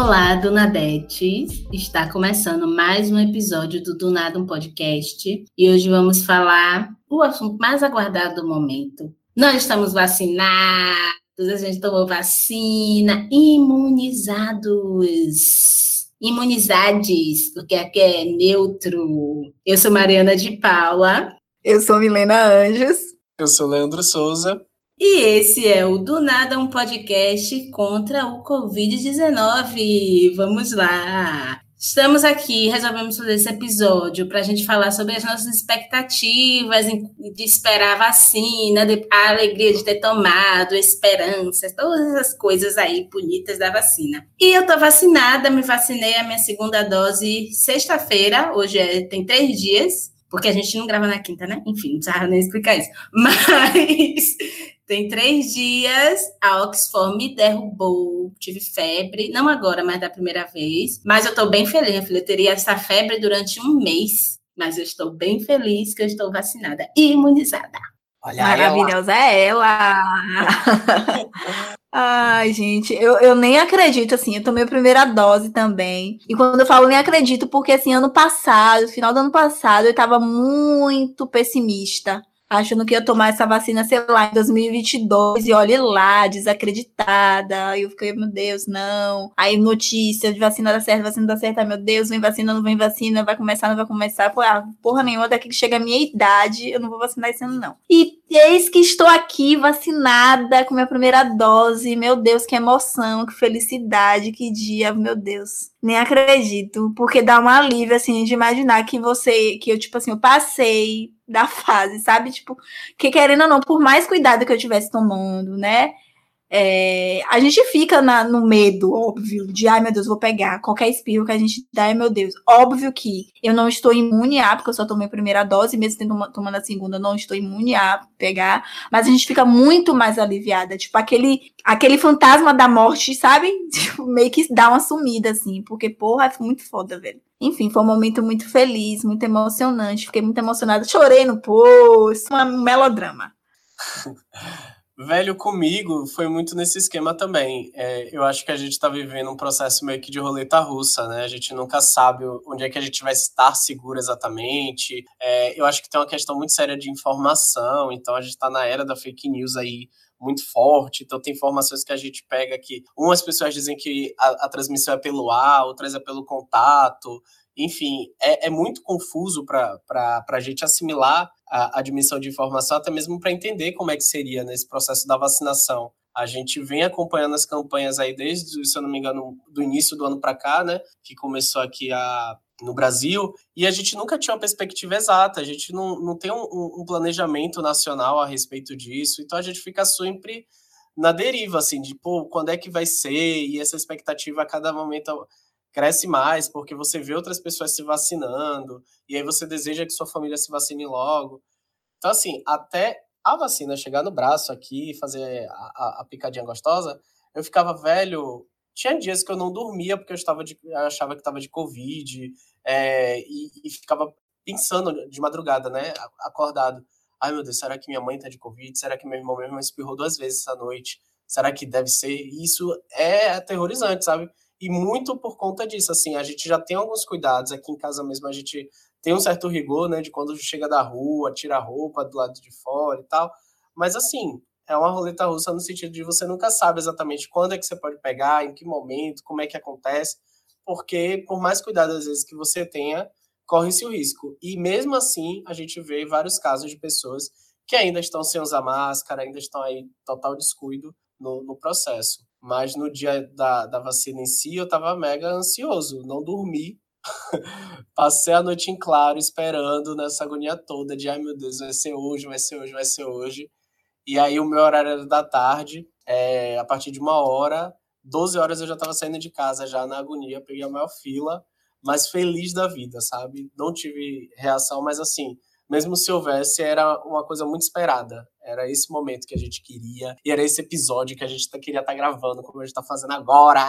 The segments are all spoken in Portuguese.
Olá, Dunadetes! Está começando mais um episódio do Do Nada um Podcast e hoje vamos falar o assunto mais aguardado do momento. Nós estamos vacinados, a gente tomou vacina, imunizados, imunizades, porque aqui é neutro. Eu sou Mariana de Paula. Eu sou Milena Anjos. Eu sou Leandro Souza. E esse é o Do Nada, um podcast contra o Covid-19. Vamos lá! Estamos aqui, resolvemos fazer esse episódio para a gente falar sobre as nossas expectativas de esperar a vacina, a alegria de ter tomado, esperanças, todas as coisas aí bonitas da vacina. E eu estou vacinada, me vacinei a minha segunda dose sexta-feira, hoje é, tem três dias, porque a gente não grava na quinta, né? Enfim, não precisava nem explicar isso. Mas tem três dias, a Oxford me derrubou, tive febre, não agora, mas da primeira vez. Mas eu estou bem feliz, minha filha. Eu teria essa febre durante um mês, mas eu estou bem feliz que eu estou vacinada e imunizada. Olha Maravilhosa ela. é ela! Ai, gente, eu, eu nem acredito, assim, eu tomei a primeira dose também. E quando eu falo nem acredito, porque, assim, ano passado, final do ano passado, eu estava muito pessimista achando que ia tomar essa vacina, sei lá, em 2022, e olhe lá, desacreditada. Aí eu fiquei, meu Deus, não. Aí notícia de vacina dá certo, vacina dá certo, meu Deus, vem vacina, não vem vacina, vai começar, não vai começar. Pô, ah, porra nenhuma, daqui que chega a minha idade, eu não vou vacinar esse ano, não. E eis que estou aqui vacinada com minha primeira dose. Meu Deus, que emoção, que felicidade, que dia, meu Deus. Nem acredito, porque dá um alívio, assim, de imaginar que você, que eu, tipo assim, eu passei da fase, sabe? Tipo, que querendo ou não, por mais cuidado que eu estivesse tomando, né? É, a gente fica na, no medo, óbvio, de ai meu Deus, vou pegar qualquer espirro que a gente dá, meu Deus. Óbvio que eu não estou imune a, porque eu só tomei a primeira dose, mesmo tendo, tomando a segunda, não estou imune a pegar, mas a gente fica muito mais aliviada. Tipo, aquele, aquele fantasma da morte, sabe? Tipo, meio que dá uma sumida, assim, porque, porra, é muito foda, velho. Enfim, foi um momento muito feliz, muito emocionante. Fiquei muito emocionada. Chorei no posto, um melodrama. Velho, comigo foi muito nesse esquema também. É, eu acho que a gente está vivendo um processo meio que de roleta russa, né? A gente nunca sabe onde é que a gente vai estar seguro exatamente. É, eu acho que tem uma questão muito séria de informação, então a gente está na era da fake news aí muito forte, então tem informações que a gente pega que umas pessoas dizem que a, a transmissão é pelo ar, outras é pelo contato, enfim, é, é muito confuso para a gente assimilar a admissão de informação, até mesmo para entender como é que seria nesse processo da vacinação. A gente vem acompanhando as campanhas aí desde, se eu não me engano, do início do ano para cá, né, que começou aqui a, no Brasil, e a gente nunca tinha uma perspectiva exata, a gente não, não tem um, um planejamento nacional a respeito disso, então a gente fica sempre na deriva, assim, de, pô, quando é que vai ser, e essa expectativa a cada momento cresce mais, porque você vê outras pessoas se vacinando, e aí você deseja que sua família se vacine logo. Então, assim, até a vacina chegar no braço aqui, fazer a, a, a picadinha gostosa, eu ficava velho. Tinha dias que eu não dormia porque eu, estava de, eu achava que estava de Covid, é, e, e ficava pensando de madrugada, né, acordado. Ai, meu Deus, será que minha mãe tá de Covid? Será que meu irmão mesmo espirrou duas vezes essa noite? Será que deve ser? Isso é aterrorizante, sabe? E muito por conta disso, assim, a gente já tem alguns cuidados, aqui em casa mesmo a gente tem um certo rigor, né, de quando chega da rua, tira a roupa do lado de fora e tal, mas assim, é uma roleta russa no sentido de você nunca sabe exatamente quando é que você pode pegar, em que momento, como é que acontece, porque por mais cuidado às vezes que você tenha, corre-se o risco. E mesmo assim, a gente vê vários casos de pessoas que ainda estão sem usar máscara, ainda estão aí total descuido no, no processo. Mas no dia da, da vacina em si, eu tava mega ansioso, não dormi. Passei a noite em claro, esperando nessa agonia toda de ai meu Deus, vai ser hoje, vai ser hoje, vai ser hoje. E aí o meu horário era da tarde, é, a partir de uma hora, 12 horas eu já estava saindo de casa já na agonia, peguei a maior fila, mas feliz da vida, sabe? Não tive reação, mas assim, mesmo se houvesse, era uma coisa muito esperada. Era esse momento que a gente queria, e era esse episódio que a gente tá, queria estar tá gravando, como a gente está fazendo agora.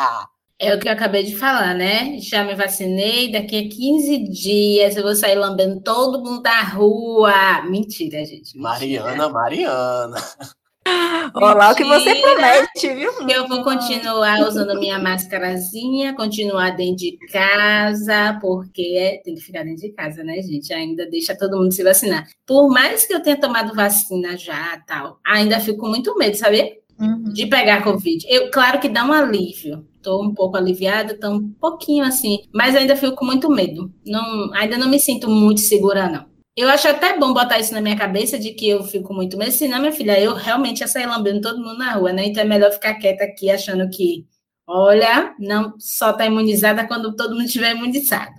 É o que eu acabei de falar, né? Já me vacinei, daqui a 15 dias eu vou sair lambendo todo mundo da rua. Mentira, gente. Mentira. Mariana, Mariana. Olá o que você promete, viu? Eu vou continuar usando minha máscarazinha, continuar dentro de casa, porque é, tem que ficar dentro de casa, né, gente? Ainda deixa todo mundo se vacinar. Por mais que eu tenha tomado vacina já, tal, ainda fico com muito medo, sabe? Uhum. De pegar Covid. Eu, claro que dá um alívio. Estou um pouco aliviada, estou um pouquinho assim, mas ainda fico com muito medo. Não, ainda não me sinto muito segura, não. Eu acho até bom botar isso na minha cabeça de que eu fico muito medo. Senão, minha filha, eu realmente ia sair lambendo todo mundo na rua, né? Então é melhor ficar quieta aqui achando que, olha, não só tá imunizada quando todo mundo estiver imunizado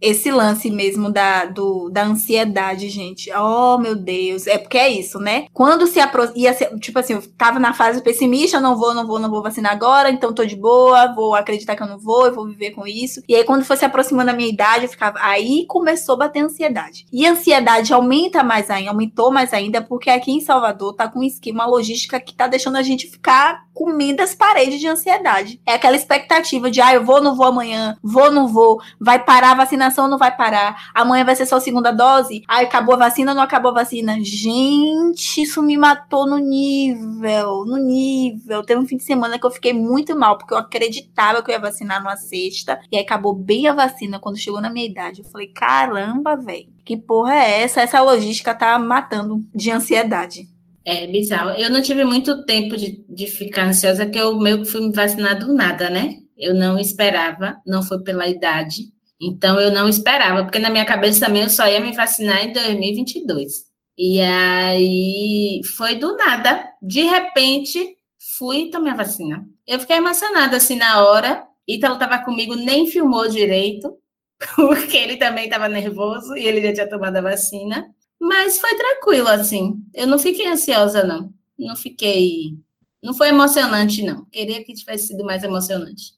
esse lance mesmo da, do, da ansiedade, gente. Oh, meu Deus. É porque é isso, né? Quando se aproxima. Tipo assim, eu tava na fase pessimista, não vou, não vou, não vou vacinar agora, então tô de boa, vou acreditar que eu não vou, eu vou viver com isso. E aí, quando foi se aproximando da minha idade, eu ficava. Aí começou a bater ansiedade. E a ansiedade aumenta mais ainda, aumentou mais ainda, porque aqui em Salvador tá com um esquema logística que tá deixando a gente ficar comendo as paredes de ansiedade. É aquela expectativa de, ah, eu vou, não vou amanhã, vou, não vou, vai parar a vacinação vacinação não vai parar. Amanhã vai ser só segunda dose. Aí acabou a vacina, não acabou a vacina. Gente, isso me matou no nível, no nível. Teve um fim de semana que eu fiquei muito mal, porque eu acreditava que eu ia vacinar numa sexta. E aí acabou bem a vacina quando chegou na minha idade. Eu falei, caramba, velho. Que porra é essa? Essa logística tá matando de ansiedade. É bizarro. Eu não tive muito tempo de, de ficar ansiosa, que eu meio que fui me vacinar do nada, né? Eu não esperava, não foi pela idade. Então eu não esperava, porque na minha cabeça também eu só ia me vacinar em 2022. E aí foi do nada, de repente fui e tomei a vacina. Eu fiquei emocionada assim na hora. Ítalo estava comigo, nem filmou direito, porque ele também estava nervoso e ele já tinha tomado a vacina. Mas foi tranquilo, assim. Eu não fiquei ansiosa, não. Não fiquei. Não foi emocionante, não. Queria que tivesse sido mais emocionante.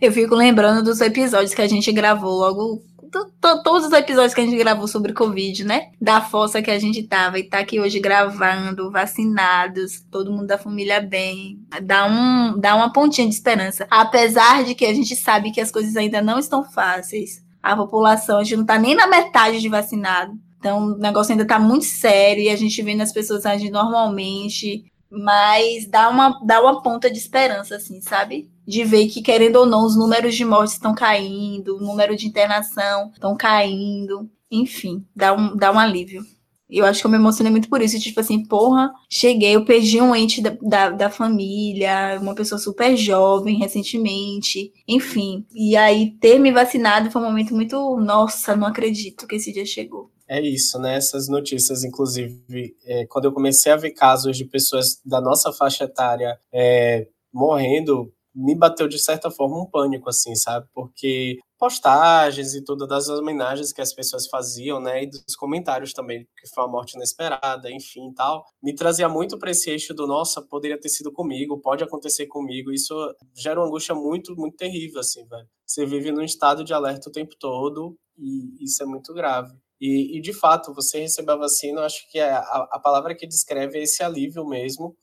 Eu fico lembrando dos episódios que a gente gravou logo. Todos os episódios que a gente gravou sobre Covid, né? Da fossa que a gente tava e tá aqui hoje gravando, vacinados, todo mundo da família bem. Dá, um, dá uma pontinha de esperança. Apesar de que a gente sabe que as coisas ainda não estão fáceis. A população, a gente não tá nem na metade de vacinado. Então, o negócio ainda tá muito sério e a gente vendo as pessoas agindo normalmente, mas dá uma, dá uma ponta de esperança, assim, sabe? De ver que, querendo ou não, os números de mortes estão caindo, o número de internação estão caindo. Enfim, dá um, dá um alívio. Eu acho que eu me emocionei muito por isso. Tipo assim, porra, cheguei, eu perdi um ente da, da, da, família, uma pessoa super jovem recentemente, enfim. E aí, ter me vacinado foi um momento muito. Nossa, não acredito que esse dia chegou. É isso, né? Essas notícias, inclusive, é, quando eu comecei a ver casos de pessoas da nossa faixa etária é, morrendo me bateu de certa forma um pânico, assim, sabe? Porque postagens e todas as homenagens que as pessoas faziam, né, e dos comentários também, que foi uma morte inesperada, enfim, tal, me trazia muito para esse eixo do nossa, poderia ter sido comigo, pode acontecer comigo. Isso gera uma angústia muito, muito terrível, assim, velho. Você vive num estado de alerta o tempo todo e isso é muito grave. E, e de fato, você receber a vacina, eu acho que é a, a palavra que descreve é esse alívio mesmo.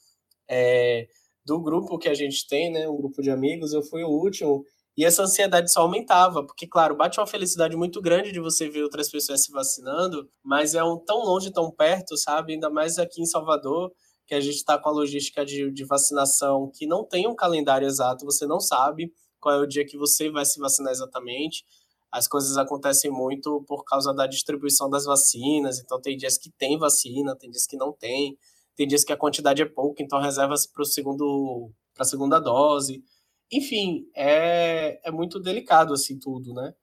É, do grupo que a gente tem, né, um grupo de amigos, eu fui o último e essa ansiedade só aumentava, porque, claro, bate uma felicidade muito grande de você ver outras pessoas se vacinando, mas é um tão longe, tão perto, sabe? Ainda mais aqui em Salvador, que a gente está com a logística de, de vacinação que não tem um calendário exato, você não sabe qual é o dia que você vai se vacinar exatamente. As coisas acontecem muito por causa da distribuição das vacinas, então tem dias que tem vacina, tem dias que não tem. Tem dias que a quantidade é pouca, então reserva-se para segundo para a segunda dose. Enfim, é, é muito delicado assim tudo, né?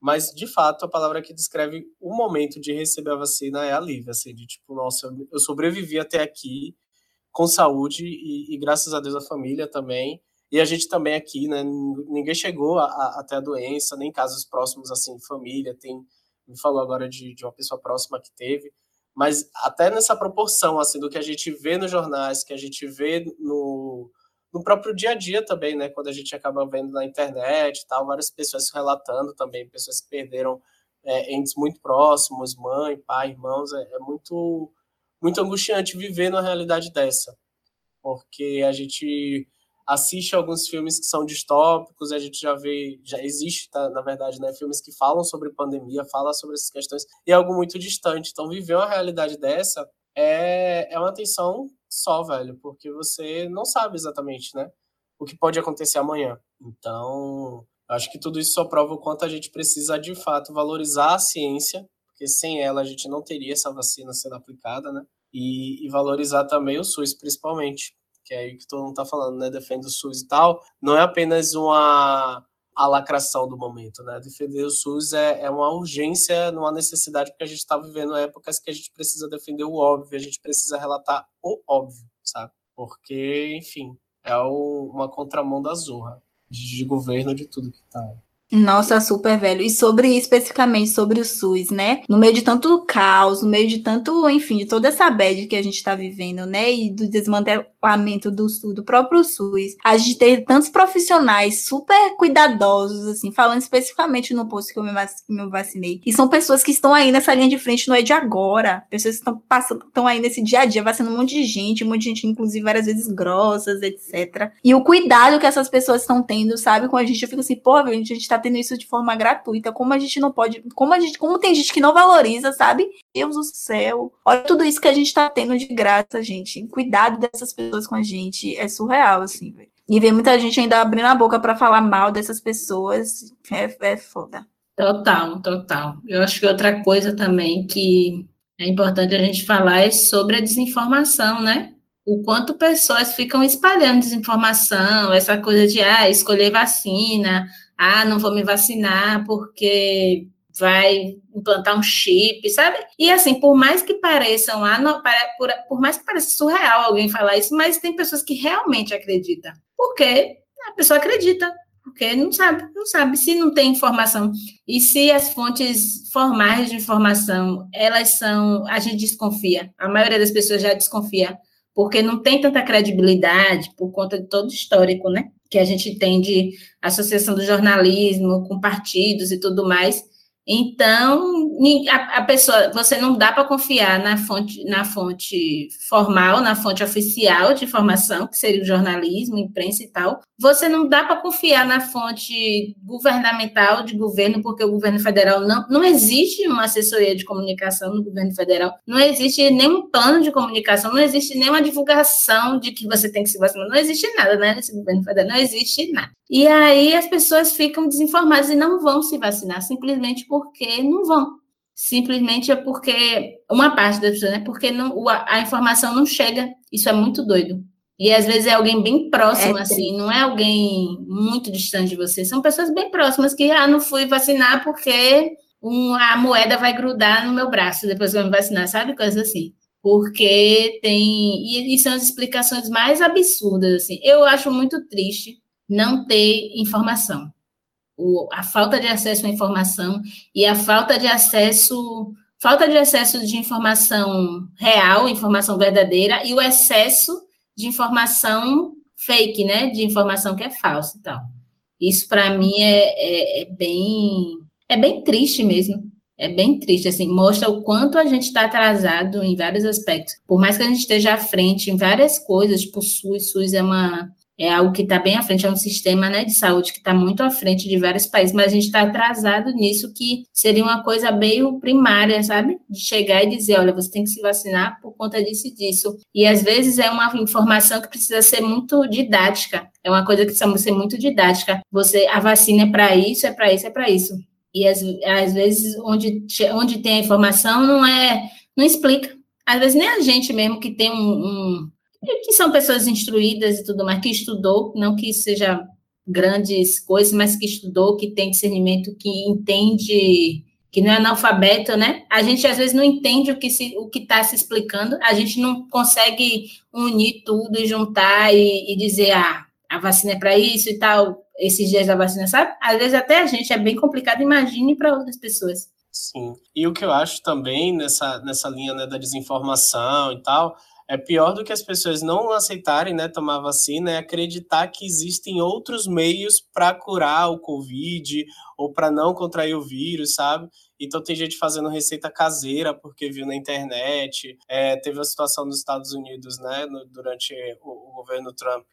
Mas de fato a palavra que descreve o momento de receber a vacina é alívio, assim, de tipo, nossa, eu sobrevivi até aqui com saúde e, e graças a Deus a família também. E a gente também aqui, né? Ninguém chegou a, até a doença, nem casos próximos assim, família. Tem, me falou agora de, de uma pessoa próxima que teve mas até nessa proporção assim do que a gente vê nos jornais, que a gente vê no, no próprio dia a dia também, né? Quando a gente acaba vendo na internet tal, várias pessoas relatando também, pessoas que perderam é, entes muito próximos, mãe, pai, irmãos, é, é muito muito angustiante viver numa realidade dessa, porque a gente assiste alguns filmes que são distópicos, a gente já vê, já existe, tá, na verdade, né, filmes que falam sobre pandemia, falam sobre essas questões, e é algo muito distante. Então, viver uma realidade dessa é, é uma tensão só, velho, porque você não sabe exatamente, né? O que pode acontecer amanhã. Então, acho que tudo isso só prova o quanto a gente precisa, de fato, valorizar a ciência, porque sem ela a gente não teria essa vacina sendo aplicada, né? E, e valorizar também o SUS, principalmente, que é aí que todo mundo tá falando, né? Defende o SUS e tal. Não é apenas uma a lacração do momento, né? Defender o SUS é, é uma urgência, uma necessidade, porque a gente está vivendo épocas que a gente precisa defender o óbvio, a gente precisa relatar o óbvio, sabe? Porque, enfim, é o, uma contramão da zorra de, governo de tudo que tá. Nossa, super velho. E sobre especificamente sobre o SUS, né? No meio de tanto caos, no meio de tanto, enfim, de toda essa bad que a gente está vivendo, né? E do desmantelamento do, do próprio SUS, a gente tem tantos profissionais super cuidadosos, assim, falando especificamente no posto que eu me, vacinei. E são pessoas que estão aí nessa linha de frente, não é de agora. Pessoas que estão passando, estão aí nesse dia a dia, vacinando um monte de gente, um monte de gente, inclusive, várias vezes grossas, etc. E o cuidado que essas pessoas estão tendo, sabe? Com a gente, eu fico assim, pô, a gente está tendo isso de forma gratuita. Como a gente não pode. Como a gente. Como tem gente que não valoriza, sabe? Deus do céu. Olha tudo isso que a gente tá tendo de graça, gente. Cuidado dessas pessoas com a gente. É surreal, assim, velho. E ver muita gente ainda abrindo a boca para falar mal dessas pessoas. É, é foda. Total, total. Eu acho que outra coisa também que é importante a gente falar é sobre a desinformação, né? o quanto pessoas ficam espalhando desinformação, essa coisa de ah, escolher vacina, ah, não vou me vacinar porque vai implantar um chip, sabe? E assim, por mais que pareçam, por, por mais que pareça surreal alguém falar isso, mas tem pessoas que realmente acreditam. Porque a pessoa acredita, porque não sabe, não sabe se não tem informação. E se as fontes formais de informação, elas são, a gente desconfia. A maioria das pessoas já desconfia, porque não tem tanta credibilidade por conta de todo o histórico, né? Que a gente tem de associação do jornalismo com partidos e tudo mais. Então, a, pessoa, você não dá para confiar na fonte, na fonte formal, na fonte oficial de informação, que seria o jornalismo, imprensa e tal. Você não dá para confiar na fonte governamental de governo, porque o governo federal não, não existe uma assessoria de comunicação no governo federal, não existe nenhum plano de comunicação, não existe nenhuma divulgação de que você tem que se vacinar, não existe nada, né, nesse governo federal, não existe nada. E aí as pessoas ficam desinformadas e não vão se vacinar, simplesmente porque não vão. Simplesmente é porque uma parte das pessoas, né? Porque não, a, informação não chega. Isso é muito doido. E às vezes é alguém bem próximo, é, assim, não é alguém muito distante de você. São pessoas bem próximas que, ah, não fui vacinar porque um, a moeda vai grudar no meu braço depois que eu me vacinar, sabe? Coisas assim. Porque tem. E, e são as explicações mais absurdas, assim. Eu acho muito triste não ter informação. O, a falta de acesso à informação e a falta de acesso falta de acesso de informação real, informação verdadeira e o excesso de informação fake, né, de informação que é falsa tal. Isso para mim é, é, é, bem é bem triste mesmo. É bem triste, assim, mostra o quanto a gente está atrasado em vários aspectos. Por mais que a gente esteja à frente em várias coisas, tipo o SUS, SUS é uma é algo que está bem à frente, é um sistema né, de saúde que está muito à frente de vários países, mas a gente está atrasado nisso, que seria uma coisa meio primária, sabe? De chegar e dizer, olha, você tem que se vacinar por conta disso e disso. E às vezes é uma informação que precisa ser muito didática, é uma coisa que precisa ser muito didática. Você, a vacina é para isso, é para isso, é para isso. E às, às vezes, onde, onde tem a informação, não é, não explica. Às vezes nem a gente mesmo que tem um, um que são pessoas instruídas e tudo mais, que estudou, não que seja grandes coisas, mas que estudou, que tem discernimento, que entende, que não é analfabeto, né? A gente às vezes não entende o que se, o que está se explicando, a gente não consegue unir tudo e juntar e, e dizer, ah, a vacina é para isso e tal, esses dias da vacina, sabe? Às vezes até a gente é bem complicado, imagine para outras pessoas. Sim. E o que eu acho também nessa, nessa linha né, da desinformação e tal, é pior do que as pessoas não aceitarem, né, tomar vacina, é acreditar que existem outros meios para curar o Covid ou para não contrair o vírus, sabe? Então tem gente fazendo receita caseira porque viu na internet. É, teve a situação nos Estados Unidos, né, no, durante o, o, governo Trump,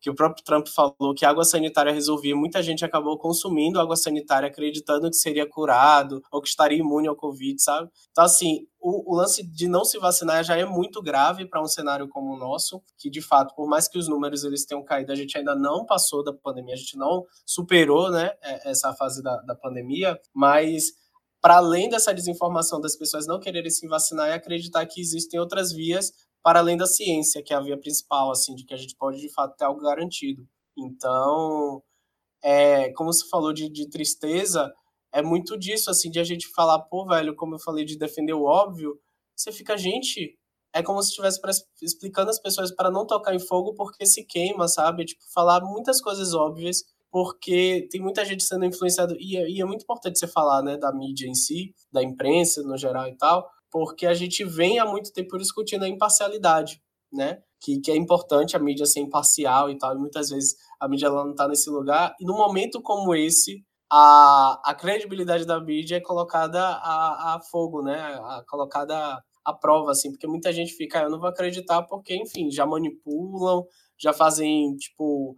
que o próprio Trump falou que água sanitária resolvia, muita gente acabou consumindo água sanitária acreditando que seria curado ou que estaria imune ao Covid, sabe? Então, assim, o, o lance de não se vacinar já é muito grave para um cenário como o nosso, que de fato, por mais que os números eles tenham caído, a gente ainda não passou da pandemia, a gente não superou, né, é, essa fase da, da pandemia, mas para além dessa desinformação das pessoas não quererem se vacinar e acreditar que existem outras vias para além da ciência, que é a via principal, assim, de que a gente pode de fato ter algo garantido. Então, é, como você falou de, de tristeza, é muito disso, assim, de a gente falar, pô, velho, como eu falei de defender o óbvio, você fica, gente, é como se estivesse explicando as pessoas para não tocar em fogo porque se queima, sabe? Tipo, falar muitas coisas óbvias, porque tem muita gente sendo influenciada, e, é, e é muito importante você falar, né, da mídia em si, da imprensa no geral e tal, porque a gente vem há muito tempo discutindo a imparcialidade, né? Que, que é importante a mídia ser imparcial e tal, e muitas vezes a mídia ela não está nesse lugar, e num momento como esse, a, a credibilidade da mídia é colocada a, a fogo, né? A, colocada à prova, assim, porque muita gente fica, ah, eu não vou acreditar porque, enfim, já manipulam, já fazem, tipo,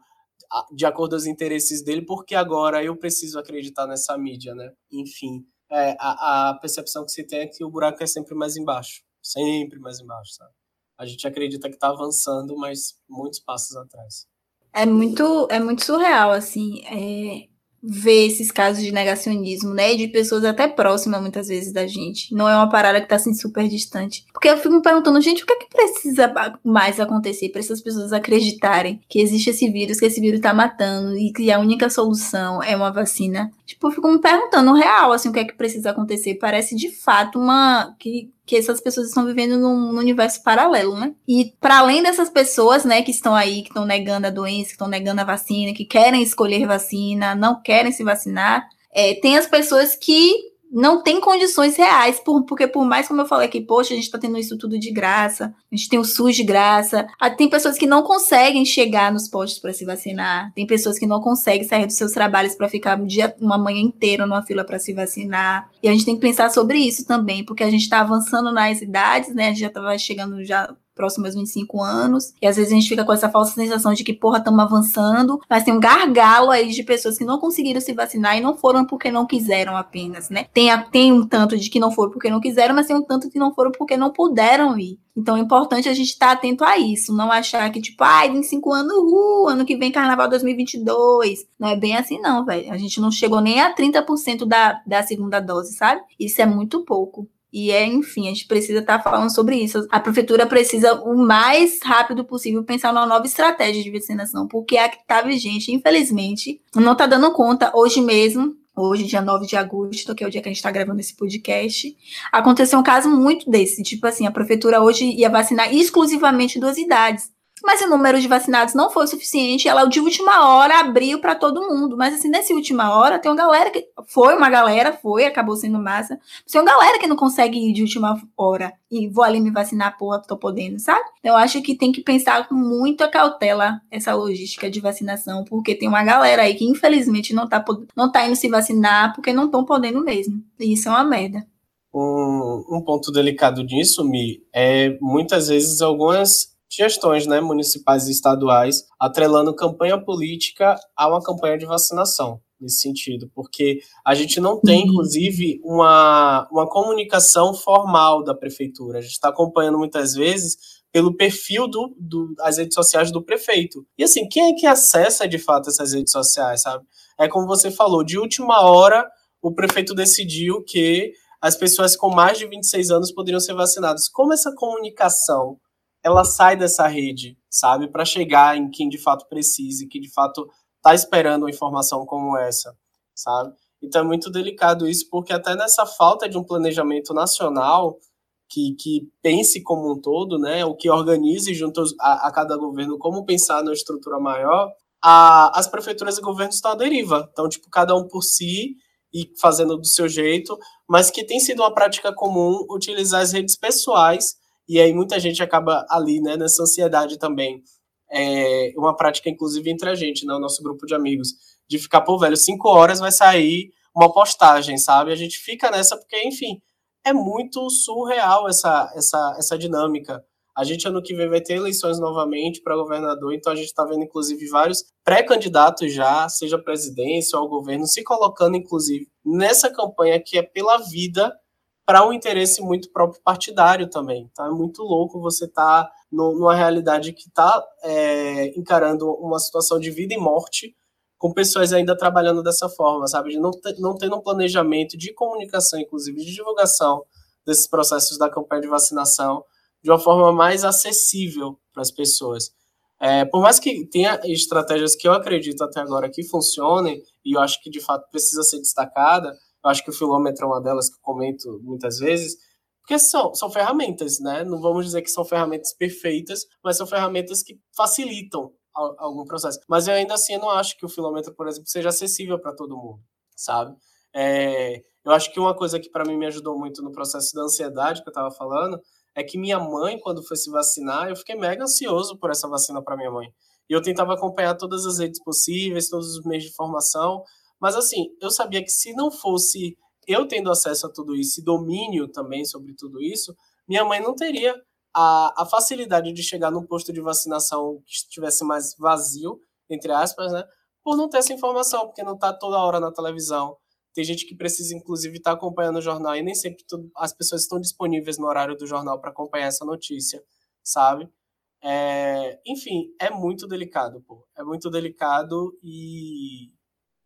de acordo com os interesses dele, porque agora eu preciso acreditar nessa mídia, né? Enfim, é, a, a percepção que se tem é que o buraco é sempre mais embaixo. Sempre mais embaixo, sabe? A gente acredita que está avançando, mas muitos passos atrás. É muito, é muito surreal, assim. É, ver esses casos de negacionismo, né? De pessoas até próximas, muitas vezes, da gente. Não é uma parada que tá assim super distante. Porque eu fico me perguntando, gente, o que é que precisa mais acontecer para essas pessoas acreditarem que existe esse vírus, que esse vírus tá matando e que a única solução é uma vacina? Tipo, eu fico me perguntando real, assim, o que é que precisa acontecer. Parece de fato uma. que que essas pessoas estão vivendo num, num universo paralelo, né? E para além dessas pessoas, né, que estão aí, que estão negando a doença, que estão negando a vacina, que querem escolher vacina, não querem se vacinar, é, tem as pessoas que não tem condições reais, por, porque por mais como eu falei aqui, poxa, a gente está tendo isso tudo de graça, a gente tem o SUS de graça, ah, tem pessoas que não conseguem chegar nos postos para se vacinar, tem pessoas que não conseguem sair dos seus trabalhos para ficar um dia, uma manhã inteira numa fila para se vacinar, e a gente tem que pensar sobre isso também, porque a gente está avançando nas idades, né, a gente já estava chegando já próximo aos 25 anos. E às vezes a gente fica com essa falsa sensação de que, porra, estamos avançando, mas tem um gargalo aí de pessoas que não conseguiram se vacinar e não foram porque não quiseram apenas, né? Tem, a, tem um tanto de que não foram porque não quiseram, mas tem um tanto que não foram porque não puderam ir. Então é importante a gente estar tá atento a isso, não achar que, tipo, ai, em cinco anos, uh, ano que vem carnaval 2022. Não é bem assim, não, velho. A gente não chegou nem a 30% da, da segunda dose, sabe? Isso é muito pouco. E é, enfim, a gente precisa estar tá falando sobre isso. A prefeitura precisa, o mais rápido possível, pensar numa nova estratégia de vacinação, porque a que está vigente, infelizmente, não está dando conta hoje mesmo. Hoje, dia 9 de agosto, que é o dia que a gente está gravando esse podcast, aconteceu um caso muito desse. Tipo assim, a prefeitura hoje ia vacinar exclusivamente duas idades mas o número de vacinados não foi o suficiente. Ela, de última hora, abriu para todo mundo. Mas, assim, nessa última hora, tem uma galera que. Foi uma galera, foi, acabou sendo massa. Tem uma galera que não consegue ir de última hora e vou ali me vacinar, porra, tô podendo, sabe? Eu acho que tem que pensar com muita cautela essa logística de vacinação, porque tem uma galera aí que, infelizmente, não tá, não tá indo se vacinar porque não estão podendo mesmo. E isso é uma merda. Um, um ponto delicado disso, Mi, é muitas vezes algumas gestões né, municipais e estaduais atrelando campanha política a uma campanha de vacinação nesse sentido, porque a gente não tem, uhum. inclusive, uma, uma comunicação formal da prefeitura. A gente está acompanhando muitas vezes pelo perfil do, do, das redes sociais do prefeito. E assim, quem é que acessa de fato essas redes sociais, sabe? É como você falou, de última hora o prefeito decidiu que as pessoas com mais de 26 anos poderiam ser vacinadas. Como essa comunicação ela sai dessa rede, sabe, para chegar em quem de fato precisa, que de fato está esperando uma informação como essa, sabe? Então é muito delicado isso, porque até nessa falta de um planejamento nacional que, que pense como um todo, né, o que organize junto a, a cada governo como pensar na estrutura maior, a, as prefeituras e governos estão à deriva. Então, tipo, cada um por si e fazendo do seu jeito, mas que tem sido uma prática comum utilizar as redes pessoais e aí muita gente acaba ali, né, nessa ansiedade também. É uma prática, inclusive, entre a gente, né, o nosso grupo de amigos, de ficar, pô, velho, cinco horas vai sair uma postagem, sabe? A gente fica nessa porque, enfim, é muito surreal essa, essa, essa dinâmica. A gente, ano que vem, vai ter eleições novamente para governador, então a gente está vendo, inclusive, vários pré-candidatos já, seja presidência ou ao governo, se colocando, inclusive, nessa campanha que é pela vida para um interesse muito próprio partidário também. Tá? É muito louco você estar tá numa realidade que está é, encarando uma situação de vida e morte com pessoas ainda trabalhando dessa forma, sabe? De não, ter, não tendo um planejamento de comunicação, inclusive de divulgação desses processos da campanha de vacinação de uma forma mais acessível para as pessoas. É, por mais que tenha estratégias que eu acredito até agora que funcionem, e eu acho que de fato precisa ser destacada, eu acho que o filômetro é uma delas que eu comento muitas vezes, porque são, são ferramentas, né? Não vamos dizer que são ferramentas perfeitas, mas são ferramentas que facilitam algum processo. Mas eu ainda assim eu não acho que o filômetro, por exemplo, seja acessível para todo mundo, sabe? É, eu acho que uma coisa que para mim me ajudou muito no processo da ansiedade que eu estava falando é que minha mãe, quando foi se vacinar, eu fiquei mega ansioso por essa vacina para minha mãe. E eu tentava acompanhar todas as redes possíveis, todos os meios de informação, mas assim, eu sabia que se não fosse eu tendo acesso a tudo isso e domínio também sobre tudo isso, minha mãe não teria a, a facilidade de chegar num posto de vacinação que estivesse mais vazio, entre aspas, né? Por não ter essa informação, porque não está toda hora na televisão. Tem gente que precisa, inclusive, estar tá acompanhando o jornal e nem sempre tudo, as pessoas estão disponíveis no horário do jornal para acompanhar essa notícia, sabe? É, enfim, é muito delicado, pô. É muito delicado e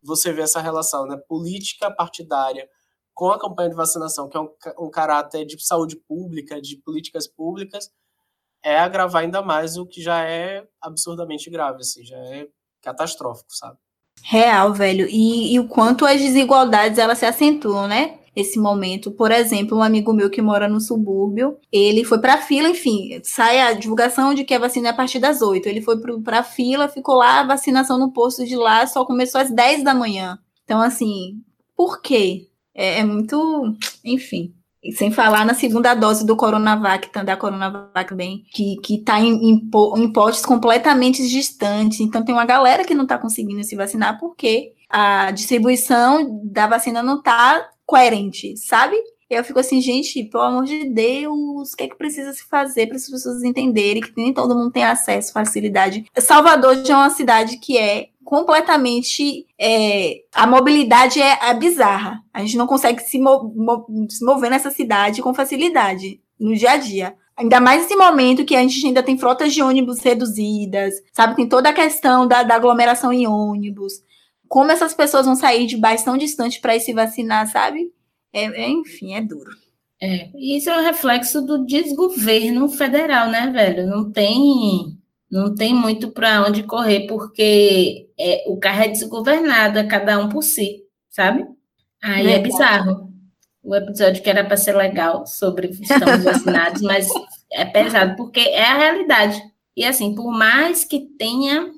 você vê essa relação, né? Política partidária com a campanha de vacinação, que é um, um caráter de saúde pública, de políticas públicas, é agravar ainda mais o que já é absurdamente grave, assim, já é catastrófico, sabe? Real, velho. E, e o quanto as desigualdades elas se acentuam, né? Esse momento. Por exemplo, um amigo meu que mora no subúrbio, ele foi para fila, enfim, sai a divulgação de que a vacina é a partir das 8. Ele foi para a fila, ficou lá, a vacinação no posto de lá só começou às 10 da manhã. Então, assim, por quê? É, é muito. Enfim. E sem falar na segunda dose do Coronavac, da Coronavac bem, que, que tá em, em, em completamente distantes. Então, tem uma galera que não está conseguindo se vacinar porque a distribuição da vacina não está coerente, sabe? Eu fico assim, gente, pelo amor de Deus, o que é que precisa se fazer para as pessoas entenderem que nem todo mundo tem acesso, facilidade? Salvador já é uma cidade que é completamente. É, a mobilidade é, é, bizarra. A gente não consegue se, mo se mover nessa cidade com facilidade no dia a dia. Ainda mais nesse momento que a gente ainda tem frotas de ônibus reduzidas, sabe? Tem toda a questão da, da aglomeração em ônibus como essas pessoas vão sair de bairros tão distantes para ir se vacinar, sabe? É, é, enfim, é duro. É, isso é um reflexo do desgoverno federal, né, velho? Não tem, não tem muito para onde correr, porque é, o carro é desgovernado, é cada um por si, sabe? Aí é bizarro. O episódio que era para ser legal sobre estamos vacinados, mas é pesado, porque é a realidade. E assim, por mais que tenha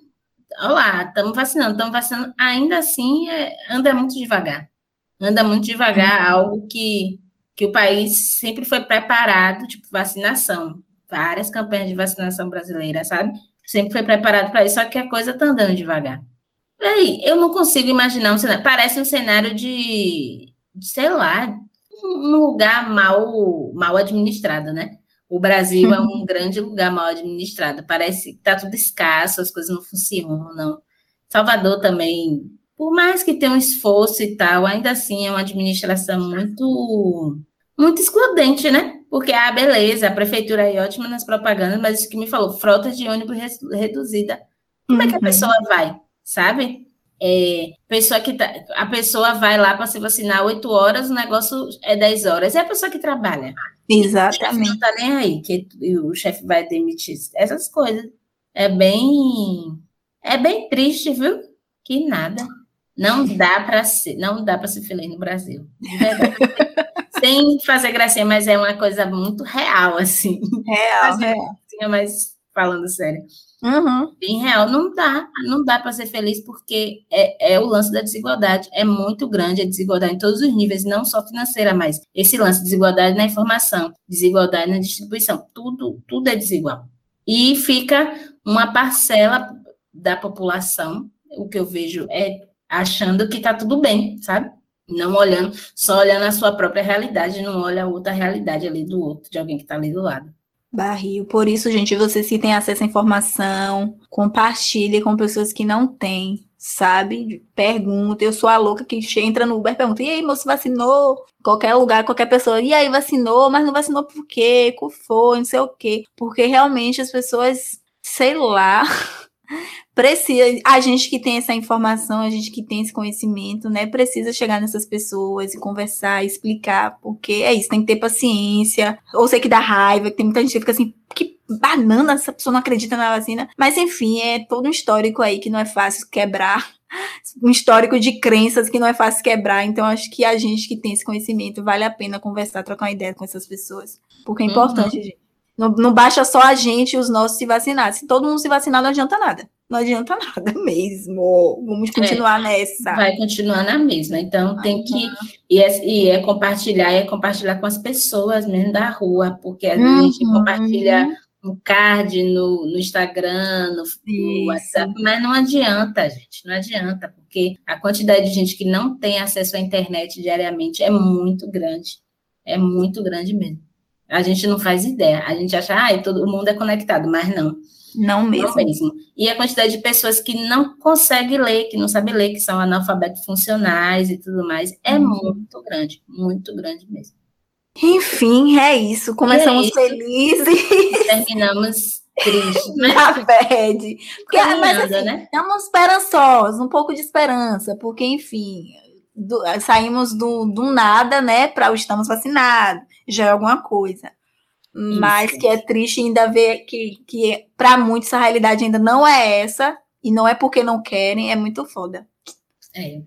olá, estamos vacinando, estamos vacinando, ainda assim é, anda muito devagar. Anda muito devagar, uhum. algo que, que o país sempre foi preparado, tipo vacinação, várias campanhas de vacinação brasileira, sabe? Sempre foi preparado para isso, só que a coisa está andando devagar. Aí, eu não consigo imaginar um cenário, parece um cenário de, de sei lá, um lugar mal, mal administrado, né? O Brasil é um grande lugar mal administrado. Parece que está tudo escasso, as coisas não funcionam. Salvador também, por mais que tenha um esforço e tal, ainda assim é uma administração muito, muito excludente, né? Porque, ah, beleza, a prefeitura é ótima nas propagandas, mas isso que me falou, frota de ônibus reduzida. Como é que a uhum. pessoa vai, sabe? É, pessoa que tá, a pessoa vai lá para se vacinar 8 horas, o negócio é 10 horas. É a pessoa que trabalha. Exatamente. não tá nem aí, que o chefe vai demitir. Essas coisas. É bem. É bem triste, viu? Que nada. Não dá para ser, não dá para ser feliz no Brasil. Sem fazer gracinha, mas é uma coisa muito real, assim. Real, real. Mas falando sério. Uhum. Bem real, não dá, não dá para ser feliz porque é, é o lance da desigualdade, é muito grande a desigualdade em todos os níveis, não só financeira, mas esse lance de desigualdade na informação, desigualdade na distribuição, tudo, tudo é desigual. E fica uma parcela da população, o que eu vejo é achando que está tudo bem, sabe? Não olhando, só olhando a sua própria realidade, não olha a outra realidade ali do outro, de alguém que está ali do lado. Barril. Por isso, gente, vocês que têm acesso à informação, compartilhe com pessoas que não têm, sabe? Pergunta. Eu sou a louca que entra no Uber e pergunta: e aí, moço, vacinou? Qualquer lugar, qualquer pessoa. E aí, vacinou? Mas não vacinou por quê? Qual foi? Não sei o quê. Porque realmente as pessoas, sei lá. precisa, a gente que tem essa informação, a gente que tem esse conhecimento, né, precisa chegar nessas pessoas e conversar, explicar, porque é isso, tem que ter paciência, ou sei que dá raiva, que tem muita gente que fica assim, que banana, essa pessoa não acredita na vacina, mas enfim, é todo um histórico aí que não é fácil quebrar, um histórico de crenças que não é fácil quebrar, então acho que a gente que tem esse conhecimento, vale a pena conversar, trocar uma ideia com essas pessoas, porque é uhum. importante, uhum. gente. Não, não baixa só a gente e os nossos se vacinar. Se todo mundo se vacinar, não adianta nada. Não adianta nada mesmo. Vamos continuar é, nessa. Vai continuar na mesma. Então tem que. E é, e é, compartilhar, é compartilhar com as pessoas mesmo da rua, porque a uhum. gente compartilha um card no, no Instagram, no, no, WhatsApp, mas não adianta, gente, não adianta, porque a quantidade de gente que não tem acesso à internet diariamente é muito grande. É muito grande mesmo. A gente não faz ideia. A gente acha, ah, todo mundo é conectado, mas não. Não mesmo. Não mesmo. E a quantidade de pessoas que não conseguem ler, que não sabem ler, que são analfabetos funcionais e tudo mais, é uhum. muito grande, muito grande mesmo. Enfim, é isso. Começamos é isso. felizes. Terminamos tristes. Né? Na bad. Porque, mas assim, né? estamos esperançosos, um pouco de esperança, porque, enfim, do, saímos do, do nada, né, para o estamos vacinados, já é alguma coisa. Isso. Mas que é triste ainda ver que, que para muitos a realidade ainda não é essa, e não é porque não querem, é muito foda. É,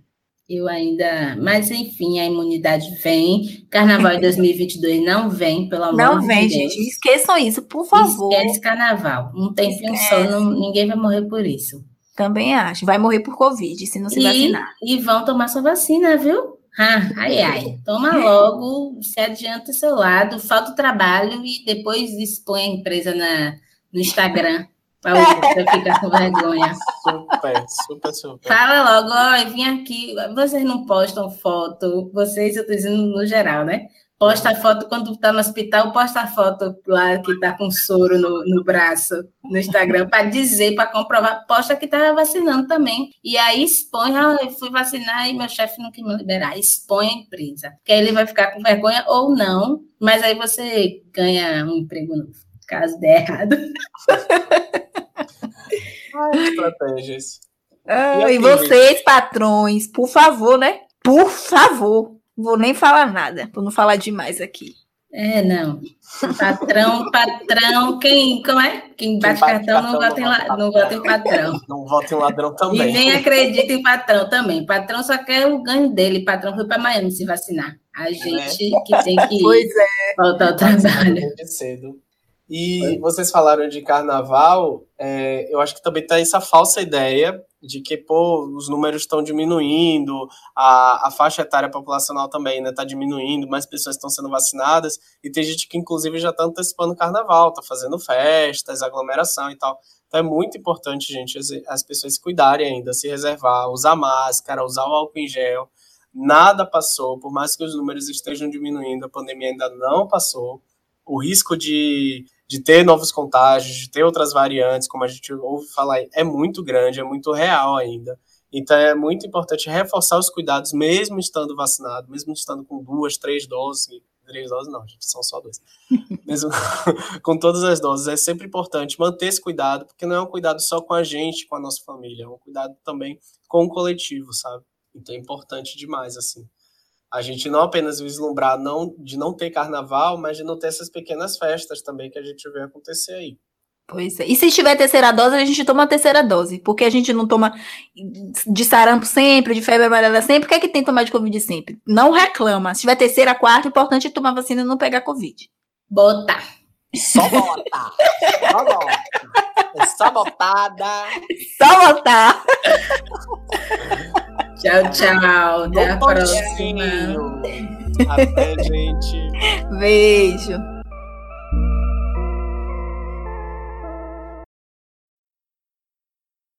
eu ainda. Mas enfim, a imunidade vem. Carnaval de 2022 não vem, pelo amor não de vem, Deus. Não vem, gente. Esqueçam isso, por favor. Esquece carnaval. Um tempinho Esquece. só, não, ninguém vai morrer por isso. Também acho. Vai morrer por Covid se não se e, vacinar. E vão tomar sua vacina, viu? Ah, ai, ai. Toma logo, se adianta seu lado, falta o trabalho e depois expõe a empresa na, no Instagram. Para você ficar com vergonha. Super, super, super. Fala logo, ó, vim aqui. Vocês não postam foto, vocês, eu estou dizendo no geral, né? Posta a foto quando tá no hospital, posta a foto lá que tá com soro no, no braço no Instagram para dizer, para comprovar, posta que tá vacinando também. E aí expõe, ah, eu fui vacinar e meu chefe não quis me liberar. Expõe a empresa. Que aí ele vai ficar com vergonha ou não, mas aí você ganha um emprego novo, caso der errado. Ai, estratégias. Ah, e, e vocês, patrões, por favor, né? Por favor Vou nem falar nada, para não falar demais aqui. É, não. Patrão, patrão, quem, como é? Quem bate, quem bate cartão, cartão, não, vota em, la, não vota em patrão. Não vota em ladrão também. E nem acredita em patrão também. Patrão só quer o ganho dele. Patrão foi para Miami se vacinar. A é. gente é. que tem que pois é. voltar ao trabalho. Cedo. E vocês falaram de carnaval, é, eu acho que também tem essa falsa ideia de que, pô, os números estão diminuindo, a, a faixa etária populacional também está né, tá diminuindo, mais pessoas estão sendo vacinadas, e tem gente que, inclusive, já está antecipando o carnaval, está fazendo festas, aglomeração e tal. Então é muito importante, gente, as, as pessoas se cuidarem ainda, se reservar, usar máscara, usar o álcool em gel. Nada passou, por mais que os números estejam diminuindo, a pandemia ainda não passou. O risco de de ter novos contágios, de ter outras variantes, como a gente ouve falar, é muito grande, é muito real ainda. Então é muito importante reforçar os cuidados, mesmo estando vacinado, mesmo estando com duas, três doses, três doses não, gente, são só duas. mesmo com todas as doses, é sempre importante manter esse cuidado, porque não é um cuidado só com a gente, com a nossa família, é um cuidado também com o coletivo, sabe? Então é importante demais, assim a gente não apenas vislumbrar não, de não ter carnaval, mas de não ter essas pequenas festas também que a gente vê acontecer aí. Pois é. E se tiver terceira dose, a gente toma a terceira dose. Porque a gente não toma de sarampo sempre, de febre amarela sempre. O que é que tem que tomar de Covid sempre? Não reclama. Se tiver terceira, quarta, o importante é tomar vacina e não pegar Covid. Bota. Só bota. Só bota. É só botada. Só botar. Tchau, tchau. Até a próxima. Até, gente. Beijo.